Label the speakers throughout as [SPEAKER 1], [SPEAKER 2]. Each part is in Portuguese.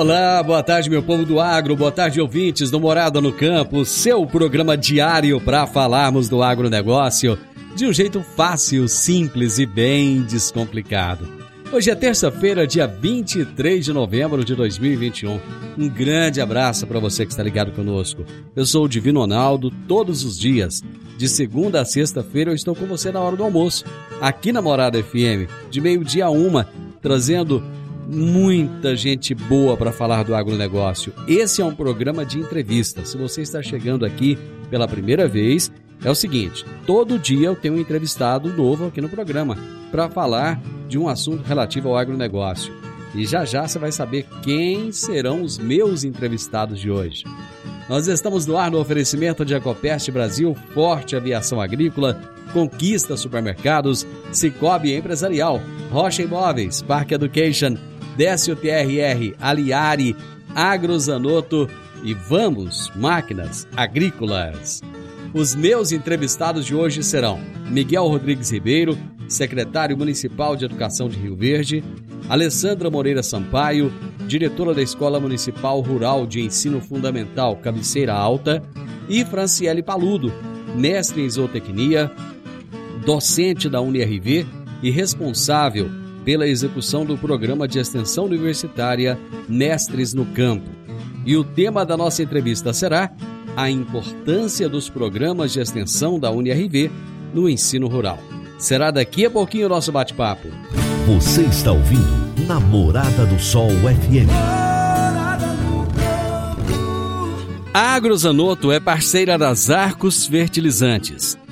[SPEAKER 1] Olá, boa tarde, meu povo do agro, boa tarde, ouvintes do Morada no Campo, seu programa diário para falarmos do agronegócio de um jeito fácil, simples e bem descomplicado. Hoje é terça-feira, dia 23 de novembro de 2021. Um grande abraço para você que está ligado conosco. Eu sou o Divino Ronaldo, todos os dias, de segunda a sexta-feira, eu estou com você na hora do almoço, aqui na Morada FM, de meio-dia a uma, trazendo muita gente boa para falar do agronegócio. Esse é um programa de entrevista. Se você está chegando aqui pela primeira vez, é o seguinte: todo dia eu tenho um entrevistado novo aqui no programa para falar de um assunto relativo ao agronegócio. E já já você vai saber quem serão os meus entrevistados de hoje. Nós estamos no ar no oferecimento de Ecopest Brasil, Forte Aviação Agrícola, Conquista Supermercados, Cicobi Empresarial, Rocha Imóveis, Parque Education, Décio TRR, Aliari, Agrozanoto e Vamos Máquinas Agrícolas. Os meus entrevistados de hoje serão Miguel Rodrigues Ribeiro, secretário municipal de Educação de Rio Verde, Alessandra Moreira Sampaio, diretora da Escola Municipal Rural de Ensino Fundamental Cabeceira Alta, e Franciele Paludo, mestre em zootecnia, docente da UniRV e responsável pela execução do programa de extensão universitária Mestres no Campo. E o tema da nossa entrevista será a importância dos programas de extensão da UniRV no ensino rural. Será daqui a pouquinho o nosso bate-papo.
[SPEAKER 2] Você está ouvindo Namorada do Sol FM.
[SPEAKER 1] A Agrozanoto é parceira das Arcos Fertilizantes,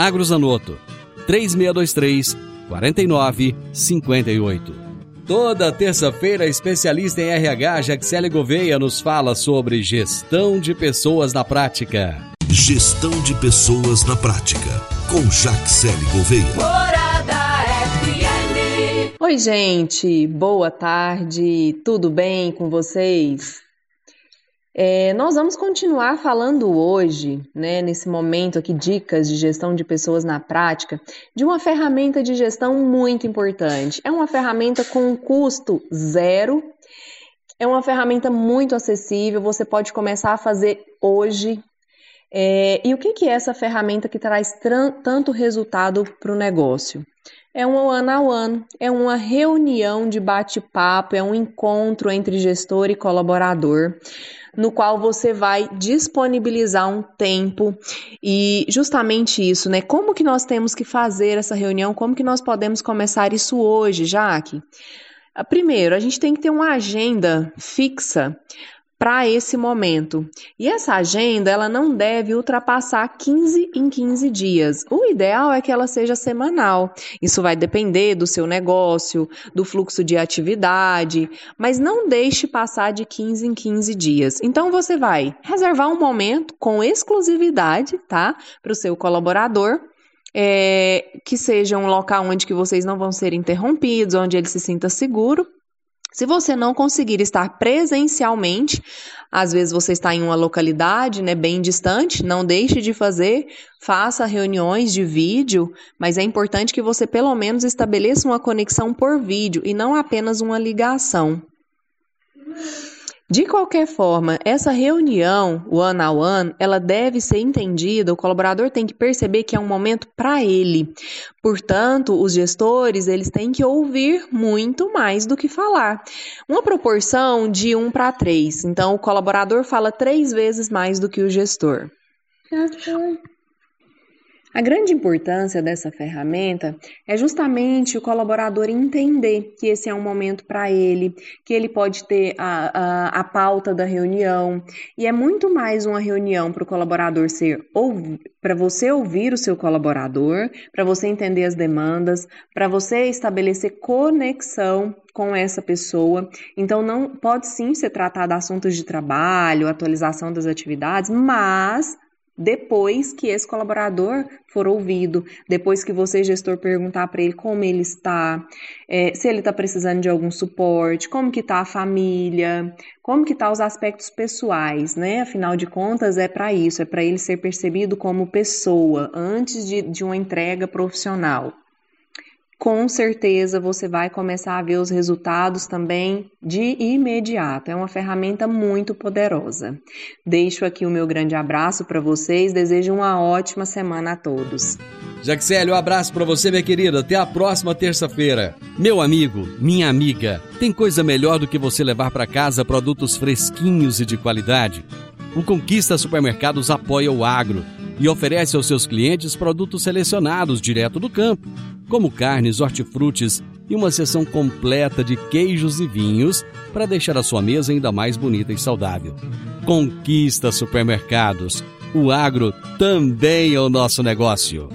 [SPEAKER 1] Agrozanoto, 3623 4958. Toda terça-feira, especialista em RH, Jaxele Gouveia, nos fala sobre gestão de pessoas na prática.
[SPEAKER 2] Gestão de pessoas na prática, com Jaxele Gouveia.
[SPEAKER 3] Morada FM.
[SPEAKER 4] Oi, gente, boa tarde, tudo bem com vocês? É, nós vamos continuar falando hoje, né, nesse momento aqui, dicas de gestão de pessoas na prática, de uma ferramenta de gestão muito importante. É uma ferramenta com custo zero, é uma ferramenta muito acessível, você pode começar a fazer hoje. É, e o que, que é essa ferramenta que traz tanto resultado para o negócio? É um one on one, é uma reunião de bate-papo, é um encontro entre gestor e colaborador no qual você vai disponibilizar um tempo e justamente isso, né? Como que nós temos que fazer essa reunião? Como que nós podemos começar isso hoje, Jaque? Ah, primeiro, a gente tem que ter uma agenda fixa para esse momento. E essa agenda, ela não deve ultrapassar 15 em 15 dias. O ideal é que ela seja semanal. Isso vai depender do seu negócio, do fluxo de atividade, mas não deixe passar de 15 em 15 dias. Então você vai reservar um momento com exclusividade, tá, para o seu colaborador é, que seja um local onde que vocês não vão ser interrompidos, onde ele se sinta seguro se você não conseguir estar presencialmente, às vezes você está em uma localidade, né, bem distante, não deixe de fazer, faça reuniões de vídeo, mas é importante que você pelo menos estabeleça uma conexão por vídeo e não apenas uma ligação. De qualquer forma, essa reunião one on one, ela deve ser entendida, o colaborador tem que perceber que é um momento para ele. Portanto, os gestores, eles têm que ouvir muito mais do que falar. Uma proporção de um para três. Então, o colaborador fala três vezes mais do que o gestor. A grande importância dessa ferramenta é justamente o colaborador entender que esse é um momento para ele, que ele pode ter a, a, a, pauta da reunião, e é muito mais uma reunião para o colaborador ser para você ouvir o seu colaborador, para você entender as demandas, para você estabelecer conexão com essa pessoa. Então não pode sim ser tratado assuntos de trabalho, atualização das atividades, mas depois que esse colaborador for ouvido, depois que você, gestor, perguntar para ele como ele está, é, se ele está precisando de algum suporte, como que está a família, como que tá os aspectos pessoais, né? Afinal de contas, é para isso, é para ele ser percebido como pessoa antes de, de uma entrega profissional com certeza você vai começar a ver os resultados também de imediato. É uma ferramenta muito poderosa. Deixo aqui o meu grande abraço para vocês, desejo uma ótima semana a todos.
[SPEAKER 1] Jaxele, um abraço para você, minha querida. Até a próxima terça-feira. Meu amigo, minha amiga, tem coisa melhor do que você levar para casa produtos fresquinhos e de qualidade? O Conquista Supermercados apoia o agro e oferece aos seus clientes produtos selecionados direto do campo como carnes, hortifrutis e uma seção completa de queijos e vinhos para deixar a sua mesa ainda mais bonita e saudável. Conquista supermercados. O agro também é o nosso negócio.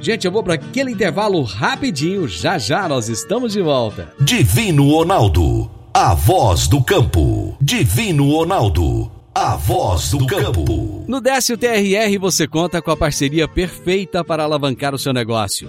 [SPEAKER 1] Gente, eu vou para aquele intervalo rapidinho. Já já nós estamos de volta.
[SPEAKER 2] Divino Ronaldo, a voz do campo. Divino Ronaldo, a voz do campo.
[SPEAKER 1] No Décio TRR você conta com a parceria perfeita para alavancar o seu negócio.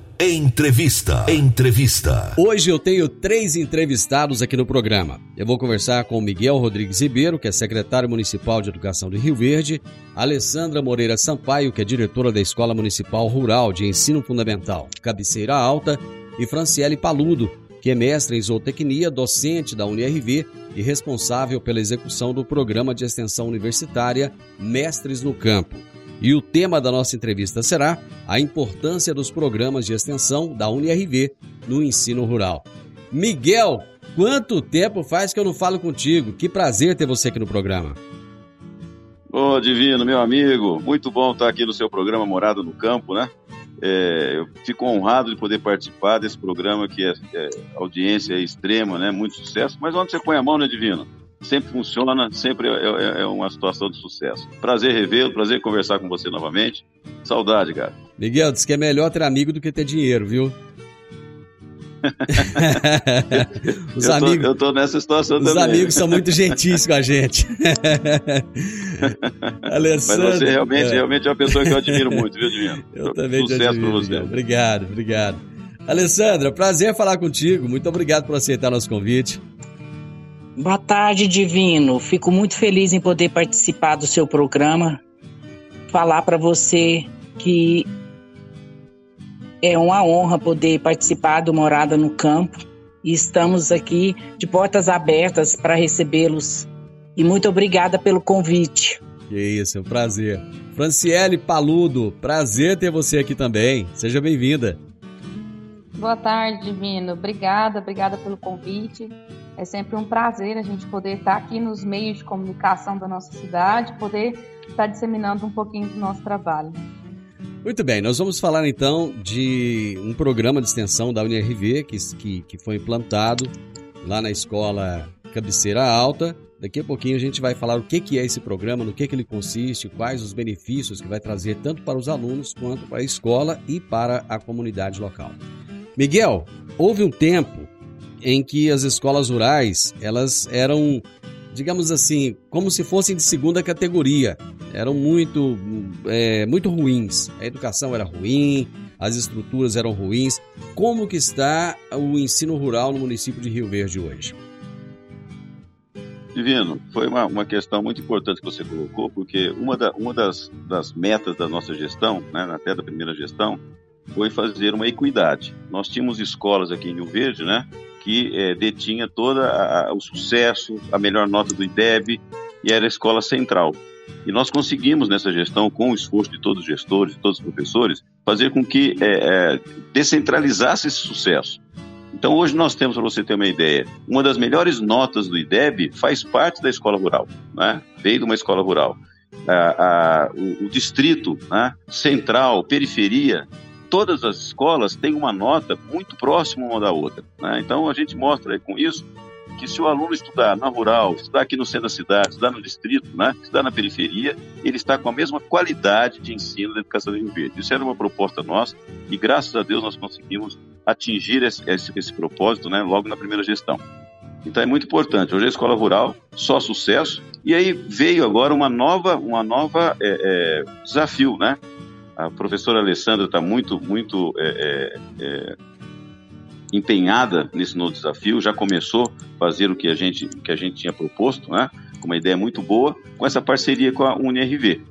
[SPEAKER 2] Entrevista. Entrevista.
[SPEAKER 1] Hoje eu tenho três entrevistados aqui no programa. Eu vou conversar com Miguel Rodrigues Ribeiro, que é secretário municipal de Educação de Rio Verde, Alessandra Moreira Sampaio, que é diretora da Escola Municipal Rural de Ensino Fundamental, Cabeceira Alta, e Franciele Paludo, que é mestre em zootecnia, docente da UniRV e responsável pela execução do programa de extensão universitária Mestres no Campo. E o tema da nossa entrevista será a importância dos programas de extensão da UniRV no ensino rural. Miguel, quanto tempo faz que eu não falo contigo? Que prazer ter você aqui no programa.
[SPEAKER 5] Ô, Divino, meu amigo, muito bom estar aqui no seu programa Morada no Campo, né? É, eu fico honrado de poder participar desse programa que é, é audiência extrema, né? Muito sucesso. Mas onde você põe a mão, né, Divino? Sempre funciona, sempre é, é, é uma situação de sucesso. Prazer revê-lo, prazer conversar com você novamente. Saudade, cara.
[SPEAKER 1] Miguel, diz que é melhor ter amigo do que ter dinheiro, viu?
[SPEAKER 5] os eu, amigos, tô, eu tô nessa situação
[SPEAKER 1] os
[SPEAKER 5] também.
[SPEAKER 1] Os amigos são muito gentis com a gente.
[SPEAKER 5] Alessandro, Mas você realmente, é. realmente é uma pessoa que eu admiro muito, viu, Divino?
[SPEAKER 1] Eu também Sucesso te admiro, você. Miguel. Obrigado, obrigado. Alessandra, prazer falar contigo. Muito obrigado por aceitar nosso convite.
[SPEAKER 6] Boa tarde, Divino. Fico muito feliz em poder participar do seu programa. Falar para você que é uma honra poder participar do Morada no Campo e estamos aqui de portas abertas para recebê-los. E muito obrigada pelo convite.
[SPEAKER 1] Que isso, é um prazer. Franciele Paludo, prazer ter você aqui também. Seja bem-vinda.
[SPEAKER 7] Boa tarde, Divino. Obrigada, obrigada pelo convite. É sempre um prazer a gente poder estar aqui nos meios de comunicação da nossa cidade, poder estar disseminando um pouquinho do nosso trabalho.
[SPEAKER 1] Muito bem, nós vamos falar então de um programa de extensão da UNRV que, que, que foi implantado lá na escola Cabeceira Alta. Daqui a pouquinho a gente vai falar o que, que é esse programa, no que, que ele consiste, quais os benefícios que vai trazer tanto para os alunos quanto para a escola e para a comunidade local. Miguel, houve um tempo em que as escolas rurais elas eram, digamos assim, como se fossem de segunda categoria eram muito, é, muito ruins. A educação era ruim, as estruturas eram ruins. Como que está o ensino rural no município de Rio Verde hoje?
[SPEAKER 5] Divino, foi uma, uma questão muito importante que você colocou, porque uma, da, uma das, das metas da nossa gestão, né, até da primeira gestão, foi fazer uma equidade. Nós tínhamos escolas aqui em Rio Verde, né, que é, detinha todo o sucesso, a melhor nota do IDEB, e era a escola central. E nós conseguimos nessa gestão, com o esforço de todos os gestores, de todos os professores, fazer com que é, é, descentralizasse esse sucesso. Então hoje nós temos, para você ter uma ideia, uma das melhores notas do IDEB faz parte da escola rural, né? veio de uma escola rural. o, o, distrito né? central, periferia, todas as escolas têm uma nota muito próxima uma da outra. Né? Então a gente mostra com isso que se o aluno estudar na rural, estudar aqui no centro da cidade, estudar no distrito, né, estudar na periferia, ele está com a mesma qualidade de ensino da educação de Rio Verde. Isso era uma proposta nossa e graças a Deus nós conseguimos atingir esse, esse, esse propósito né, logo na primeira gestão. Então é muito importante. Hoje a escola rural só sucesso e aí veio agora uma nova, uma nova é, é, desafio, né? A professora Alessandra está muito, muito é, é, é empenhada nesse novo desafio, já começou a fazer o que a gente, que a gente tinha proposto, né? uma ideia muito boa, com essa parceria com a UNRV.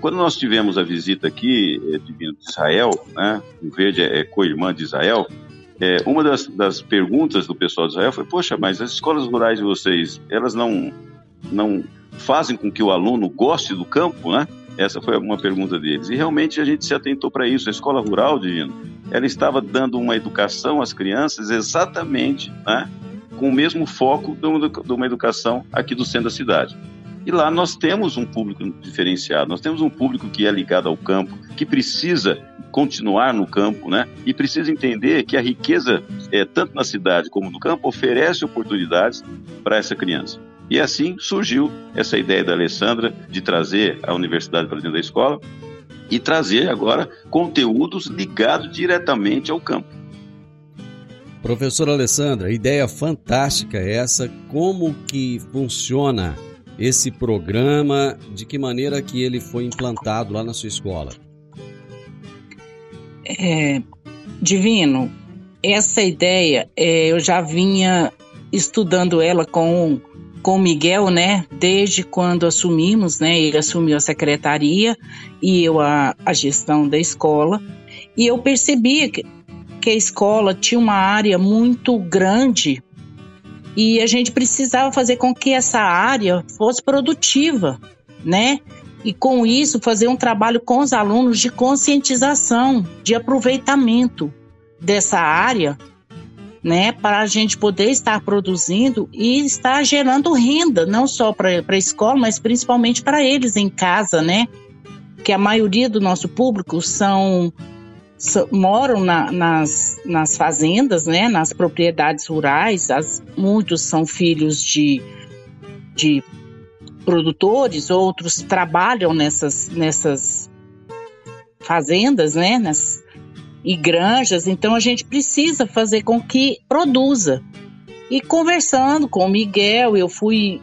[SPEAKER 5] Quando nós tivemos a visita aqui é, de Israel, né? o Verde é, é co-irmã de Israel, é, uma das, das perguntas do pessoal de Israel foi: Poxa, mas as escolas rurais de vocês, elas não, não fazem com que o aluno goste do campo, né? Essa foi uma pergunta deles. E realmente a gente se atentou para isso. A escola rural, Divino, ela estava dando uma educação às crianças exatamente né, com o mesmo foco de uma educação aqui do centro da cidade. E lá nós temos um público diferenciado, nós temos um público que é ligado ao campo, que precisa continuar no campo, né? E precisa entender que a riqueza, é, tanto na cidade como no campo, oferece oportunidades para essa criança. E assim surgiu essa ideia da Alessandra de trazer a universidade para dentro da escola e trazer agora conteúdos ligados diretamente ao campo.
[SPEAKER 1] Professora Alessandra, ideia fantástica essa. Como que funciona esse programa? De que maneira que ele foi implantado lá na sua escola?
[SPEAKER 6] É, Divino, essa ideia é, eu já vinha estudando ela com com o Miguel, né, desde quando assumimos, né, ele assumiu a secretaria e eu a, a gestão da escola, e eu percebia que, que a escola tinha uma área muito grande e a gente precisava fazer com que essa área fosse produtiva, né? E com isso fazer um trabalho com os alunos de conscientização, de aproveitamento dessa área né, para a gente poder estar produzindo e estar gerando renda, não só para a escola, mas principalmente para eles em casa, né? Que a maioria do nosso público são, são moram na, nas, nas fazendas, né, nas propriedades rurais, as, muitos são filhos de, de produtores, outros trabalham nessas, nessas fazendas, né, nas, e granjas, então a gente precisa fazer com que produza. E conversando com o Miguel, eu fui,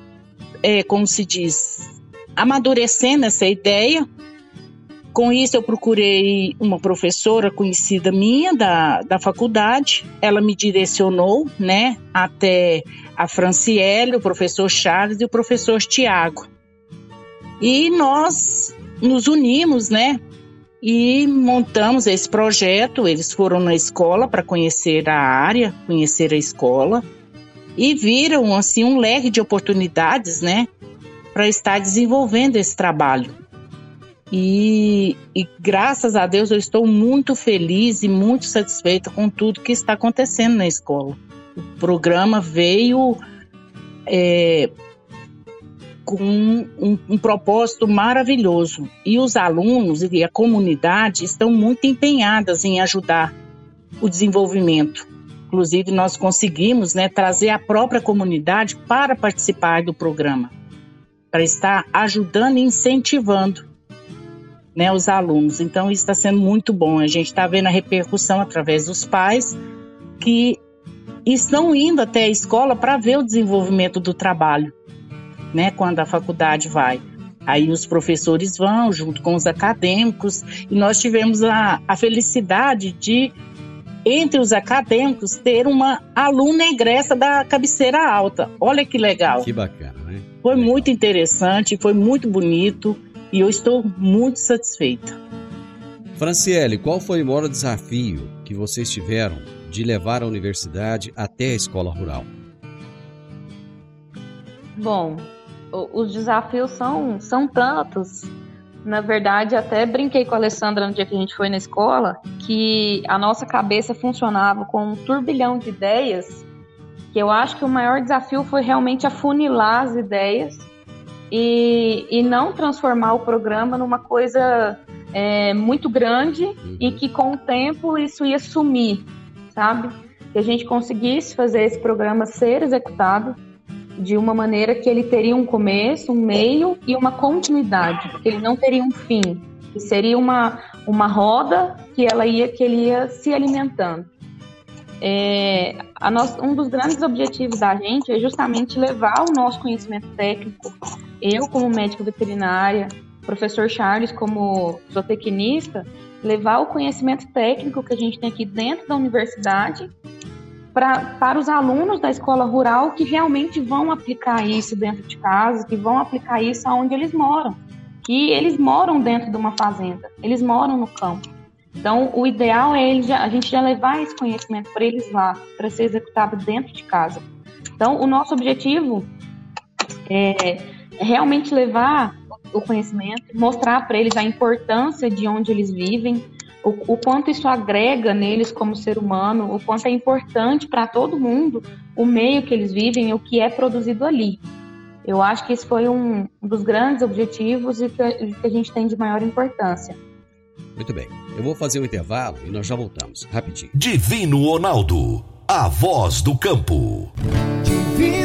[SPEAKER 6] é, como se diz, amadurecendo essa ideia. Com isso, eu procurei uma professora conhecida minha da, da faculdade. Ela me direcionou, né, até a Franciele, o professor Charles e o professor Tiago. E nós nos unimos, né, e montamos esse projeto. Eles foram na escola para conhecer a área, conhecer a escola e viram assim um leque de oportunidades, né? para estar desenvolvendo esse trabalho. E, e, graças a Deus eu estou muito feliz e muito satisfeita com tudo que está acontecendo na escola. O programa veio é, com um, um, propósito maravilhoso e os alunos e a comunidade estão muito empenhadas em ajudar o desenvolvimento. Inclusive nós conseguimos né, trazer a própria comunidade para participar do programa, para estar ajudando e incentivando né, os alunos. Então, isso está sendo muito bom. A gente está vendo a repercussão através dos pais que estão indo até a escola para ver o desenvolvimento do trabalho, né, quando a faculdade vai. Aí os professores vão junto com os acadêmicos e nós tivemos a, a felicidade de, entre os acadêmicos, ter uma aluna egressa da cabeceira alta. Olha que legal.
[SPEAKER 1] Que bacana, né?
[SPEAKER 6] Foi legal. muito interessante, foi muito bonito e eu estou muito satisfeita.
[SPEAKER 1] Franciele, qual foi o maior desafio que vocês tiveram de levar a universidade até a escola rural?
[SPEAKER 7] Bom, os desafios são, são tantos. Na verdade, até brinquei com a Alessandra no dia que a gente foi na escola, que a nossa cabeça funcionava com um turbilhão de ideias, que eu acho que o maior desafio foi realmente afunilar as ideias e, e não transformar o programa numa coisa é, muito grande e que com o tempo isso ia sumir, sabe? Que a gente conseguisse fazer esse programa ser executado de uma maneira que ele teria um começo, um meio e uma continuidade, ele não teria um fim, que seria uma, uma roda que ela ia que ele ia se alimentando. É, um dos grandes objetivos da gente é justamente levar o nosso conhecimento técnico eu como médico veterinária, professor Charles como zootecnista, levar o conhecimento técnico que a gente tem aqui dentro da universidade pra, para os alunos da escola rural que realmente vão aplicar isso dentro de casa, que vão aplicar isso aonde eles moram. Que eles moram dentro de uma fazenda, eles moram no campo. Então, o ideal é já, a gente já levar esse conhecimento para eles lá, para ser executado dentro de casa. Então, o nosso objetivo é realmente levar o conhecimento, mostrar para eles a importância de onde eles vivem, o, o, quanto isso agrega neles como ser humano, o quanto é importante para todo mundo o meio que eles vivem e o que é produzido ali. Eu acho que esse foi um dos grandes objetivos e que, que a gente tem de maior importância.
[SPEAKER 1] Muito bem, eu vou fazer um intervalo e nós já voltamos, rapidinho.
[SPEAKER 2] Divino Ronaldo, a voz do campo.
[SPEAKER 3] Divino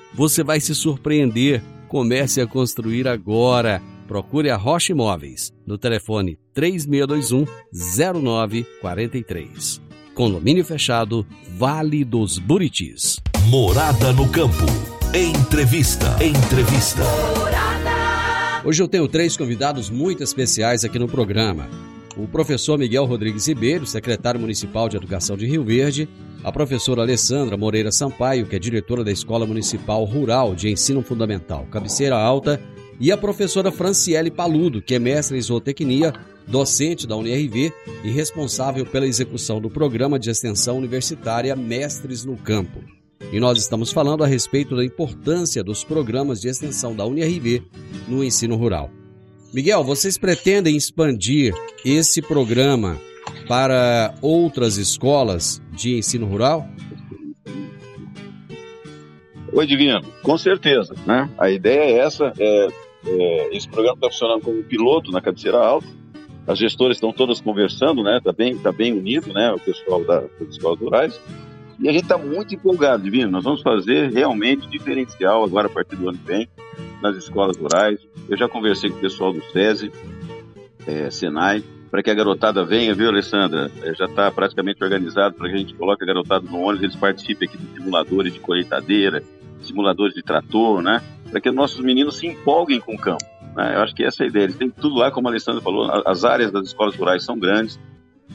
[SPEAKER 1] você vai se surpreender. Comece a construir agora procure a Rocha Imóveis no telefone 3621 0943. Condomínio fechado, Vale dos Buritis.
[SPEAKER 2] Morada no campo. Entrevista. Entrevista.
[SPEAKER 1] Morada. Hoje eu tenho três convidados muito especiais aqui no programa. O professor Miguel Rodrigues Ribeiro, secretário municipal de Educação de Rio Verde, a professora Alessandra Moreira Sampaio, que é diretora da Escola Municipal Rural de Ensino Fundamental, Cabeceira Alta, e a professora Franciele Paludo, que é mestre em zootecnia, docente da UNIRV e responsável pela execução do programa de extensão universitária Mestres no Campo. E nós estamos falando a respeito da importância dos programas de extensão da UNIRV no ensino rural. Miguel, vocês pretendem expandir esse programa para outras escolas de ensino rural?
[SPEAKER 5] Oi, Divino, com certeza. Né? A ideia é essa, é é, esse programa está funcionando como piloto na cabeceira alta. As gestoras estão todas conversando, né? Está bem, tá bem unido, né? O pessoal da, das escolas rurais. E a gente está muito empolgado, Divino. Nós vamos fazer realmente diferencial agora a partir do ano que vem nas escolas rurais. Eu já conversei com o pessoal do SESI, é, Senai, para que a garotada venha, viu, Alessandra? É, já está praticamente organizado para que a gente coloque a garotada no ônibus, eles participem aqui de simuladores de colheitadeira, simuladores de trator, né? Para que nossos meninos se empolguem com o campo. Né? Eu acho que essa é a ideia. Eles têm tudo lá, como a Alessandra falou, as áreas das escolas rurais são grandes,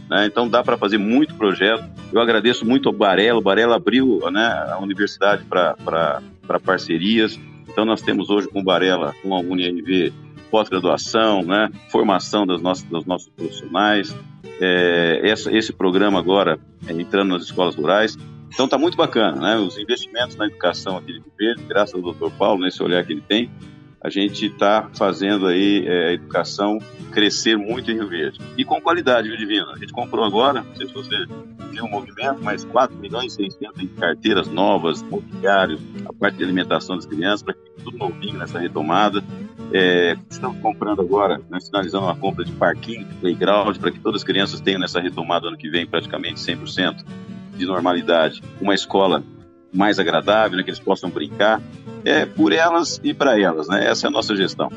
[SPEAKER 5] né? então dá para fazer muito projeto. Eu agradeço muito ao Barela, o Barela abriu né, a universidade para parcerias. Então nós temos hoje com o Barela, com a UniRV, pós-graduação, né, formação das nossas, dos nossos profissionais, é, essa, esse programa agora é, entrando nas escolas rurais. Então está muito bacana, né? Os investimentos na educação aqui de Rio Verde, graças ao Dr. Paulo, nesse olhar que ele tem, a gente está fazendo aí é, a educação crescer muito em Rio Verde. E com qualidade, viu, Divino? A gente comprou agora, não sei se você viu o movimento, mas 4 milhões e 600 em carteiras novas, mobiliários, a parte de alimentação das crianças, para que tudo novinho nessa retomada. É, estamos comprando agora, né, finalizando uma compra de parquinho, de playground, para que todas as crianças tenham nessa retomada ano que vem praticamente 100% de normalidade, uma escola mais agradável, né, que eles possam brincar, é por elas e para elas, né? Essa é a nossa gestão.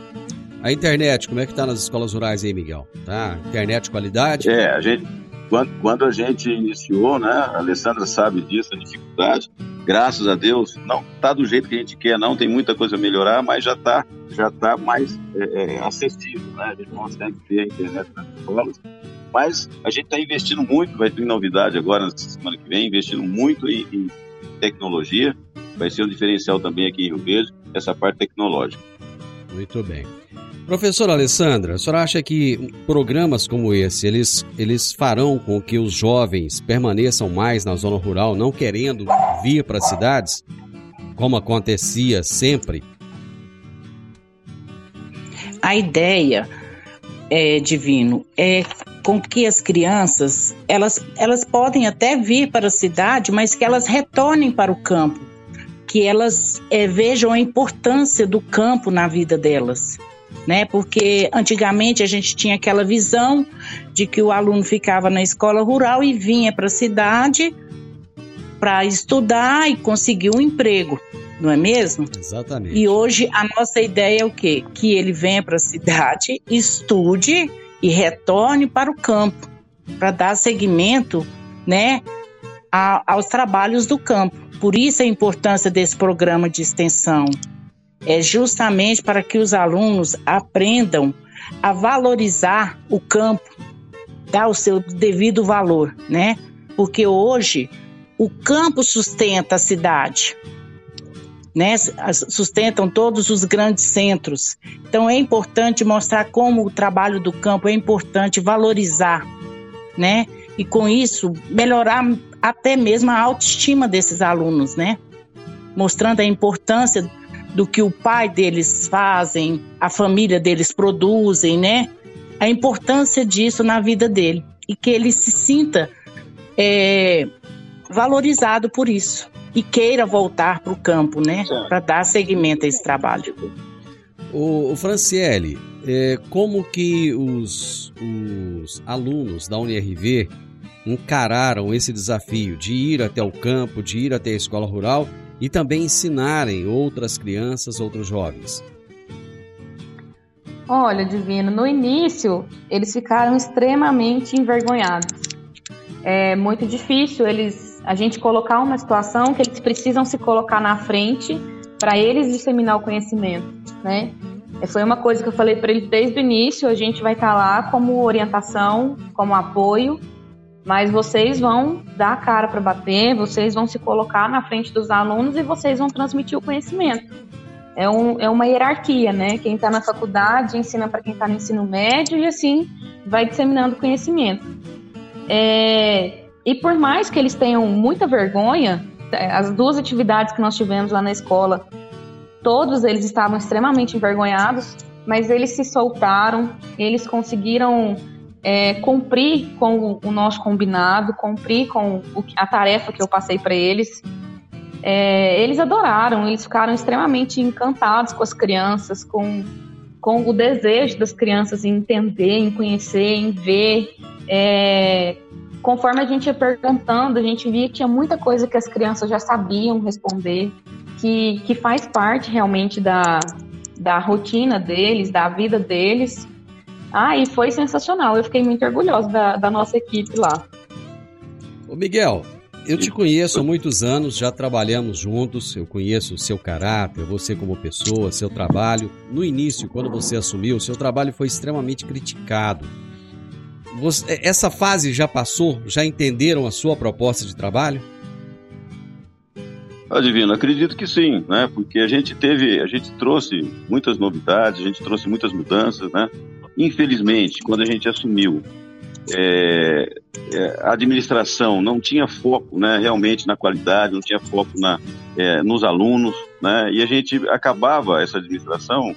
[SPEAKER 1] A internet, como é que está nas escolas rurais aí, Miguel? Tá? Internet qualidade?
[SPEAKER 5] É, a gente, quando, quando a gente iniciou, né, a Alessandra sabe disso, a dificuldade, graças a Deus, não está do jeito que a gente quer, não, tem muita coisa a melhorar, mas já está já tá mais é, é, acessível, né? A gente consegue ter a internet nas escolas. Mas a gente está investindo muito, vai ter novidade agora na semana que vem, investindo muito em, em tecnologia. Vai ser um diferencial também aqui em Rio Verde, essa parte tecnológica.
[SPEAKER 1] Muito bem. Professora Alessandra, a senhora acha que programas como esse, eles, eles farão com que os jovens permaneçam mais na zona rural, não querendo vir para as cidades, como acontecia sempre?
[SPEAKER 6] A ideia, é, Divino, é com que as crianças, elas, elas podem até vir para a cidade, mas que elas retornem para o campo, que elas é, vejam a importância do campo na vida delas. Né? Porque antigamente a gente tinha aquela visão de que o aluno ficava na escola rural e vinha para a cidade para estudar e conseguir um emprego, não é mesmo?
[SPEAKER 1] Exatamente.
[SPEAKER 6] E hoje a nossa ideia é o quê? Que ele venha para a cidade, estude e retorne para o campo para dar seguimento, né, a, aos trabalhos do campo. Por isso a importância desse programa de extensão é justamente para que os alunos aprendam a valorizar o campo, dar o seu devido valor, né? Porque hoje o campo sustenta a cidade, né? Sustentam todos os grandes centros. Então é importante mostrar como o trabalho do campo é importante valorizar, né? E com isso melhorar até mesmo a autoestima desses alunos, né? Mostrando a importância do que o pai deles fazem, a família deles produzem, né? A importância disso na vida dele e que ele se sinta é, valorizado por isso e queira voltar para o campo, né? Para dar seguimento a esse trabalho.
[SPEAKER 1] O, o Franciele, é, como que os, os alunos da UNIRV encararam esse desafio de ir até o campo, de ir até a escola rural e também ensinarem outras crianças, outros jovens?
[SPEAKER 7] Olha, Divino, no início eles ficaram extremamente envergonhados. É muito difícil eles a gente colocar uma situação que eles precisam se colocar na frente para eles disseminar o conhecimento, né? Foi uma coisa que eu falei para eles desde o início, a gente vai estar tá lá como orientação, como apoio, mas vocês vão dar a cara para bater, vocês vão se colocar na frente dos alunos e vocês vão transmitir o conhecimento. É, um, é uma hierarquia, né? Quem está na faculdade ensina para quem está no ensino médio e assim vai disseminando conhecimento. É, e por mais que eles tenham muita vergonha, é, as duas atividades que nós tivemos lá na escola, todos eles estavam extremamente envergonhados, mas eles se soltaram, eles conseguiram é, cumprir com o nosso combinado, cumprir com o, a tarefa que eu passei para eles. É, eles adoraram, eles ficaram extremamente encantados com as crianças, com, com o desejo das crianças em entender, em conhecer, em ver. É, conforme a gente ia perguntando, a gente via que tinha muita coisa que as crianças já sabiam responder, que, que faz parte realmente da, da rotina deles, da vida deles. Ah, e foi sensacional. Eu fiquei muito orgulhosa da, da nossa equipe lá.
[SPEAKER 1] Ô Miguel, eu te conheço há muitos anos, já trabalhamos juntos, eu conheço o seu caráter, você como pessoa, seu trabalho. No início, quando você assumiu, seu trabalho foi extremamente criticado. Você, essa fase já passou? Já entenderam a sua proposta de trabalho?
[SPEAKER 5] Ah, Divino, acredito que sim, né? Porque a gente teve, a gente trouxe muitas novidades, a gente trouxe muitas mudanças, né? Infelizmente, quando a gente assumiu, é, é, a administração não tinha foco, né? Realmente na qualidade, não tinha foco na, é, nos alunos, né? E a gente acabava essa administração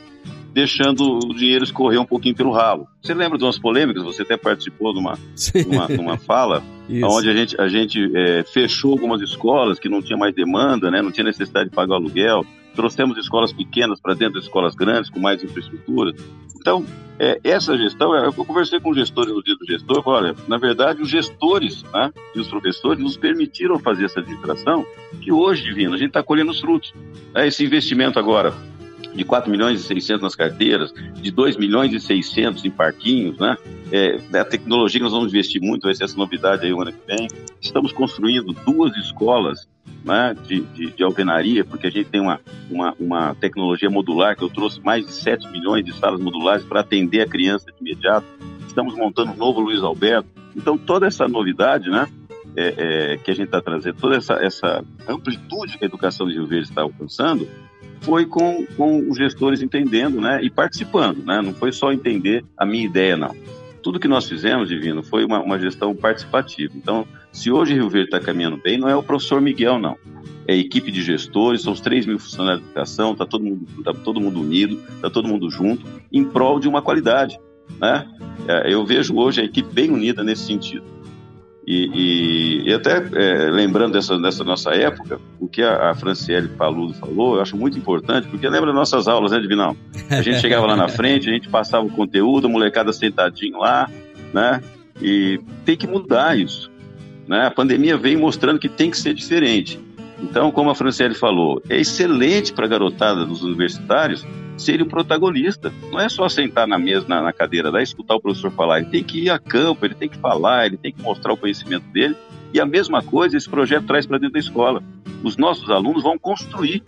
[SPEAKER 5] deixando o dinheiro escorrer um pouquinho pelo ralo. Você lembra de umas polêmicas? Você até participou de uma, de uma, de uma fala, onde a gente, a gente é, fechou algumas escolas que não tinha mais demanda, né, não tinha necessidade de pagar o aluguel, trouxemos escolas pequenas para dentro de escolas grandes, com mais infraestrutura. Então, é, essa gestão, eu conversei com gestores no dia do gestor, olha, na verdade, os gestores né, e os professores nos permitiram fazer essa administração, que hoje, Divino, a gente está colhendo os frutos. É, esse investimento agora de 4 milhões e 600 nas carteiras, de 2 milhões e 600 em parquinhos, né? É, a tecnologia que nós vamos investir muito, vai ser essa novidade aí o ano que vem. Estamos construindo duas escolas né, de, de, de, alvenaria, porque a gente tem uma, uma, uma, tecnologia modular que eu trouxe mais de 7 milhões de salas modulares para atender a criança de imediato. Estamos montando um novo Luiz Alberto. Então, toda essa novidade, né? É, é, que a gente está trazendo, toda essa, essa amplitude que a educação de Rio Verde está alcançando, foi com, com os gestores entendendo né, e participando. Né? Não foi só entender a minha ideia, não. Tudo que nós fizemos, Divino, foi uma, uma gestão participativa. Então, se hoje Rio Verde está caminhando bem, não é o professor Miguel, não. É a equipe de gestores, são os 3 mil funcionários de educação, está todo, mundo, tá todo mundo unido, está todo mundo junto, em prol de uma qualidade. Né? É, eu vejo hoje a equipe bem unida nesse sentido. E, e, e até é, lembrando dessa, dessa nossa época, o que a, a Franciele Paludo falou, eu acho muito importante, porque lembra nossas aulas, né, Divinão? A gente chegava lá na frente, a gente passava o conteúdo, a molecada sentadinho lá, né? E tem que mudar isso. Né? A pandemia vem mostrando que tem que ser diferente. Então, como a Franciele falou, é excelente para a garotada dos universitários ser o protagonista. Não é só sentar na mesa, na, na cadeira lá e escutar o professor falar. Ele tem que ir a campo, ele tem que falar, ele tem que mostrar o conhecimento dele. E a mesma coisa esse projeto traz para dentro da escola. Os nossos alunos vão construir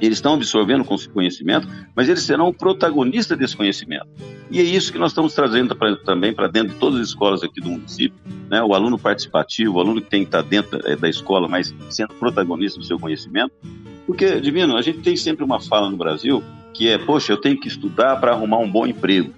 [SPEAKER 5] eles estão absorvendo conhecimento, mas eles serão o protagonista desse conhecimento. E é isso que nós estamos trazendo pra, também para dentro de todas as escolas aqui do município, né? o aluno participativo, o aluno que tem que estar dentro é, da escola, mas sendo protagonista do seu conhecimento. Porque, Divino, a gente tem sempre uma fala no Brasil que é, poxa, eu tenho que estudar para arrumar um bom emprego.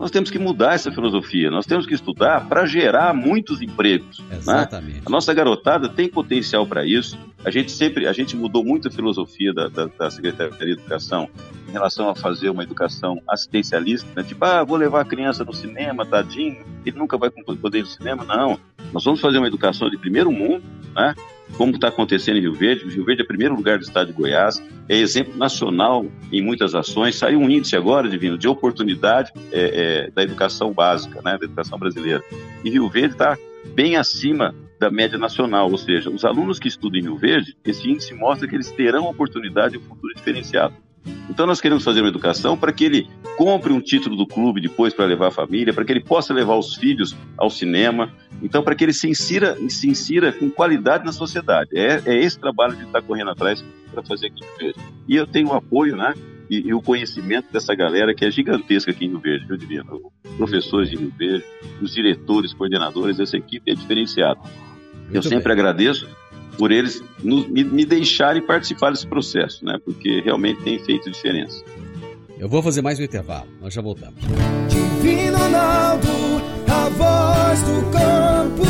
[SPEAKER 5] Nós temos que mudar essa filosofia, nós temos que estudar para gerar muitos empregos. Né? Exatamente. Né? A nossa garotada tem potencial para isso. A gente sempre, a gente mudou muito a filosofia da, da, da, Secretaria de Educação em relação a fazer uma educação assistencialista, né? tipo, ah, vou levar a criança no cinema, tadinho, ele nunca vai poder ir no cinema. Não, nós vamos fazer uma educação de primeiro mundo, né? Como está acontecendo em Rio Verde. Rio Verde é o primeiro lugar do estado de Goiás, é exemplo nacional em muitas ações. Saiu um índice agora, Divino, de oportunidade é, é, da educação básica, né, da educação brasileira. E Rio Verde está bem acima da média nacional, ou seja, os alunos que estudam em Rio Verde, esse índice mostra que eles terão oportunidade e um futuro diferenciado. Então nós queremos fazer uma educação para que ele compre um título do clube depois para levar a família, para que ele possa levar os filhos ao cinema, então para que ele se insira, se insira com qualidade na sociedade. É, é esse trabalho que está correndo atrás para fazer aqui Rio Verde. E eu tenho o apoio, né? E, e, o conhecimento dessa galera que é gigantesca aqui em Rio Verde, eu diria, professores de Rio Verde, os diretores, coordenadores, essa equipe é diferenciada. eu sempre bem. agradeço por eles nos, me, me deixarem participar desse processo, né? Porque realmente tem feito diferença.
[SPEAKER 1] Eu vou fazer mais um intervalo, nós já voltamos.
[SPEAKER 3] Divino Ronaldo, a voz do campo.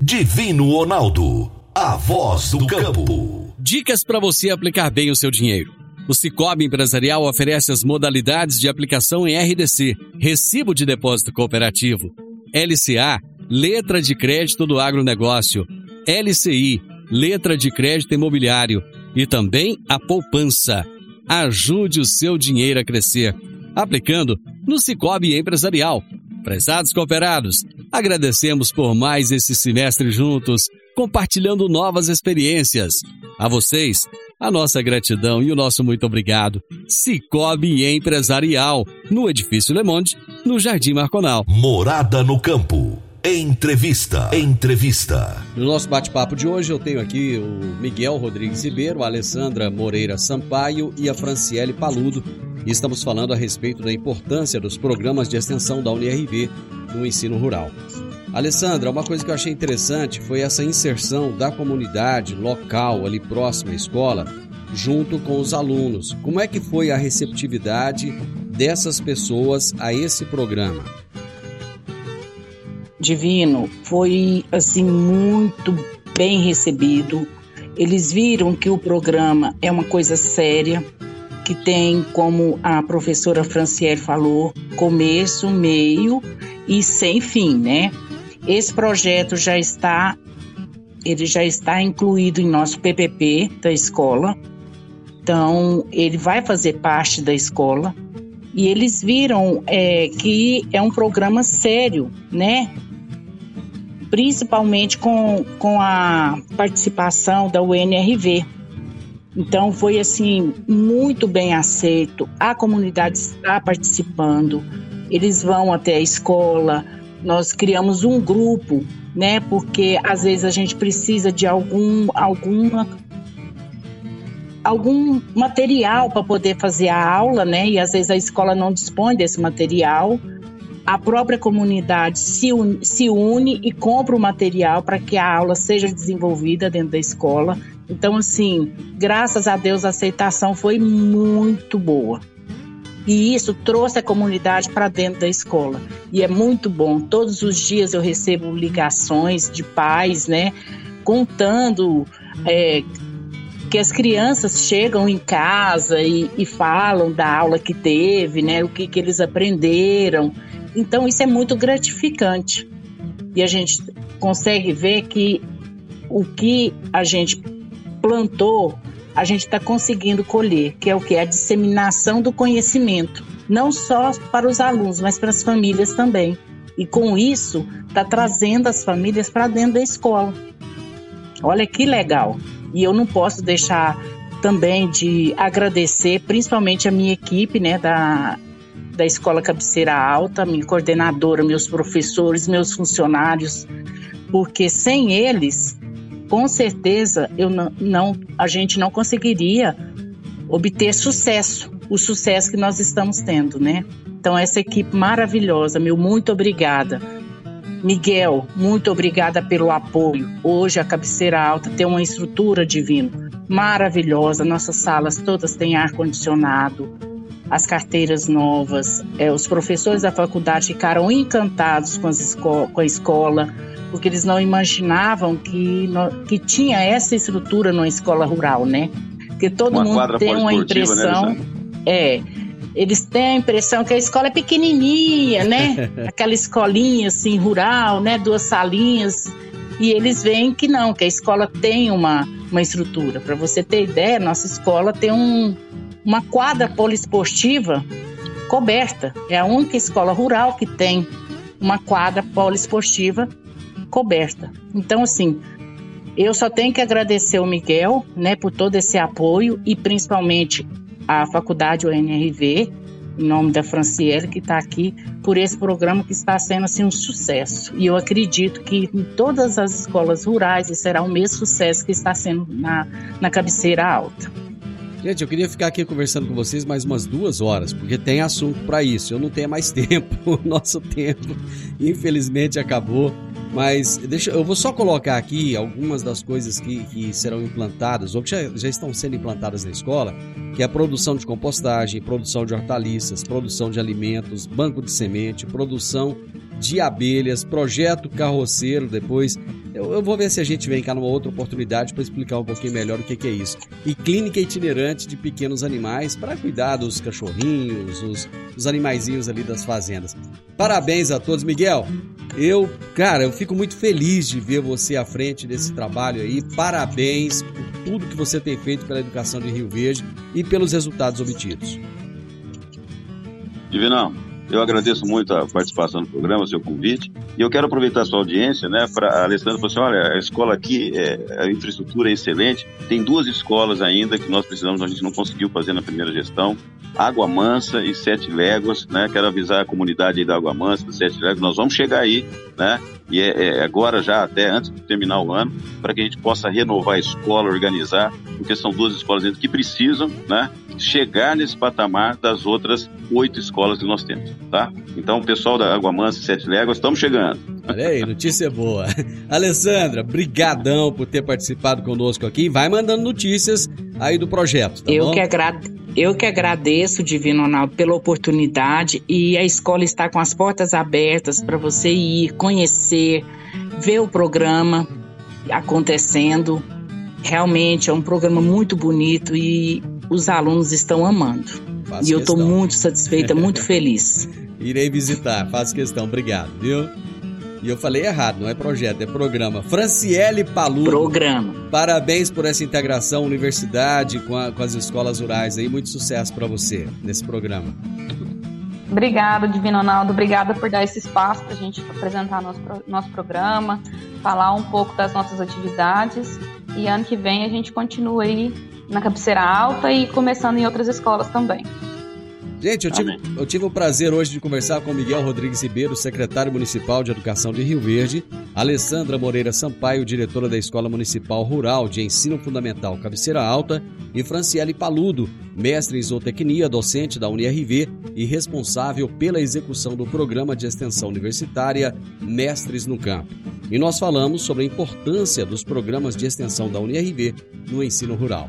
[SPEAKER 2] Divino Ronaldo, a voz do campo.
[SPEAKER 1] Dicas para você aplicar bem o seu dinheiro. O Cicobi Empresarial oferece as modalidades de aplicação em RDC, Recibo de Depósito Cooperativo, LCA, letra de crédito do agronegócio, LCI, letra de crédito imobiliário e também a poupança. Ajude o seu dinheiro a crescer, aplicando no Cicobi Empresarial. Prezados cooperados, agradecemos por mais esse semestre juntos, compartilhando novas experiências. A vocês, A nossa gratidão e o nosso muito obrigado. Cicobi Empresarial, no Edifício Le Monde, no Jardim Marconal.
[SPEAKER 2] Morada no Campo. Entrevista. Entrevista.
[SPEAKER 1] No nosso bate-papo de hoje, eu tenho aqui o Miguel Rodrigues Ribeiro, a Alessandra Moreira Sampaio e a Franciele Paludo. E estamos falando a respeito da importância dos programas de extensão da UNIRV no ensino rural. Alessandra, uma coisa que eu achei interessante foi essa inserção da comunidade local ali próxima à escola, junto com os alunos. Como é que foi a receptividade dessas pessoas a esse programa?
[SPEAKER 6] Divino, foi assim muito bem recebido. Eles viram que o programa é uma coisa séria, que tem, como a professora Franciele falou, começo, meio e sem fim, né? Esse projeto já está ele já está incluído em nosso PPP da escola. Então, ele vai fazer parte da escola. E eles viram é, que é um programa sério, né? Principalmente com, com a participação da UNRV. Então, foi assim, muito bem aceito. A comunidade está participando. Eles vão até a escola, nós criamos um grupo, né? Porque às vezes a gente precisa de algum alguma algum material para poder fazer a aula, né? E às vezes a escola não dispõe desse material. A própria comunidade se une, se une e compra o material para que a aula seja desenvolvida dentro da escola. Então, assim, graças a Deus a aceitação foi muito boa. E isso trouxe a comunidade para dentro da escola. E é muito bom. Todos os dias eu recebo ligações de pais, né, contando é, que as crianças chegam em casa e, e, falam da aula que teve, né, o que, que eles aprenderam. Então isso é muito gratificante. E a gente consegue ver que o que a gente plantou a gente está conseguindo colher, que é o que? A disseminação do conhecimento, não só para os alunos, mas para as famílias também. E com isso, está trazendo as famílias para dentro da escola. Olha que legal. E eu não posso deixar também de agradecer, principalmente a minha equipe, né, da, da Escola Cabeceira Alta, minha coordenadora, meus professores, meus funcionários, porque sem eles com certeza eu não, não, a gente não conseguiria obter sucesso, o sucesso que nós estamos tendo, né? Então essa equipe maravilhosa, meu muito obrigada. Miguel, muito obrigada pelo apoio. Hoje a cabeceira alta tem uma estrutura divina, maravilhosa. Nossas salas todas têm ar condicionado, as carteiras novas. É, os professores da faculdade ficaram encantados com, com a escola porque eles não imaginavam que, que tinha essa estrutura numa escola rural, né? Porque todo uma mundo tem uma né, impressão. Né, é, eles têm a impressão que a escola é pequenininha, né? Aquela escolinha assim rural, né? Duas salinhas. E eles veem que não, que a escola tem uma, uma estrutura. Para você ter ideia, nossa escola tem um, uma quadra poliesportiva coberta. É a única escola rural que tem uma quadra poliesportiva coberta. Então, assim, eu só tenho que agradecer o Miguel, né, por todo esse apoio e principalmente a Faculdade UNRV, em nome da Franciele, que está aqui, por esse programa que está sendo assim um sucesso. E eu acredito que em todas as escolas rurais será o mesmo sucesso que está sendo na, na cabeceira alta.
[SPEAKER 1] Gente, eu queria ficar aqui conversando com vocês mais umas duas horas, porque tem assunto para isso. Eu não tenho mais tempo, o nosso tempo, infelizmente, acabou. Mas deixa, eu vou só colocar aqui algumas das coisas que, que serão implantadas, ou que já, já estão sendo implantadas na escola, que é a produção de compostagem, produção de hortaliças, produção de alimentos, banco de semente, produção de abelhas, projeto carroceiro, depois eu, eu, vou ver se a gente vem cá numa outra oportunidade para explicar um pouquinho melhor o que, que, é isso. E clínica itinerante de pequenos animais para cuidar dos cachorrinhos, os, os animaizinhos ali das fazendas. Parabéns a todos, Miguel. Eu, cara, eu fico muito feliz de ver você à frente desse trabalho aí. Parabéns por tudo que você tem feito pela educação de Rio Verde e pelos resultados obtidos.
[SPEAKER 5] Divinão, Eu agradeço muito a participação no programa, o seu convite. E eu quero aproveitar a sua audiência, né? Para a Alessandra falou assim: olha, a escola aqui, é, a infraestrutura é excelente. Tem duas escolas ainda que nós precisamos, a gente não conseguiu fazer na primeira gestão. Água Mansa e Sete Léguas, né? Quero avisar a comunidade aí da Água Mansa, do Sete Léguas, nós vamos chegar aí, né? E é, é agora já, até antes de terminar o ano, para que a gente possa renovar a escola, organizar, porque são duas escolas que precisam, né? Chegar nesse patamar das outras oito escolas que nós temos, tá? Então, o pessoal da Água Mansa e Sete Léguas, estamos chegando.
[SPEAKER 1] Olha aí, notícia boa. Alessandra, brigadão por ter participado conosco aqui. Vai mandando notícias aí do projeto, tá
[SPEAKER 6] eu
[SPEAKER 1] bom?
[SPEAKER 6] Que. Eu que agradeço, Divino Ronaldo, pela oportunidade e a escola está com as portas abertas para você ir, conhecer, ver o programa acontecendo. Realmente é um programa muito bonito e os alunos estão amando.
[SPEAKER 1] Faço
[SPEAKER 6] e eu estou muito satisfeita, muito feliz.
[SPEAKER 1] Irei visitar, faço questão, obrigado, viu? E eu falei errado, não é projeto, é programa. Franciele Paludo.
[SPEAKER 6] Programa.
[SPEAKER 1] Parabéns por essa integração universidade com, a- com as escolas rurais aí. Muito sucesso para você nesse programa.
[SPEAKER 7] Obrigada, Divino Ronaldo. Obrigada por dar esse espaço para a gente apresentar nosso, nosso programa, falar um pouco das nossas atividades. E ano que vem a gente continua aí na cabeceira alta e começando em outras escolas também.
[SPEAKER 1] Gente, eu tive, eu tive o prazer hoje de conversar com Miguel Rodrigues Ribeiro, secretário municipal de Educação de Rio Verde, Alessandra Moreira Sampaio, diretora da Escola Municipal Rural de Ensino Fundamental Cabeceira Alta, e Franciele Paludo, mestre em zootecnia, docente da UniRV e responsável pela execução do programa de extensão universitária Mestres no Campo. E nós falamos sobre a importância dos programas de extensão da UniRV no ensino rural.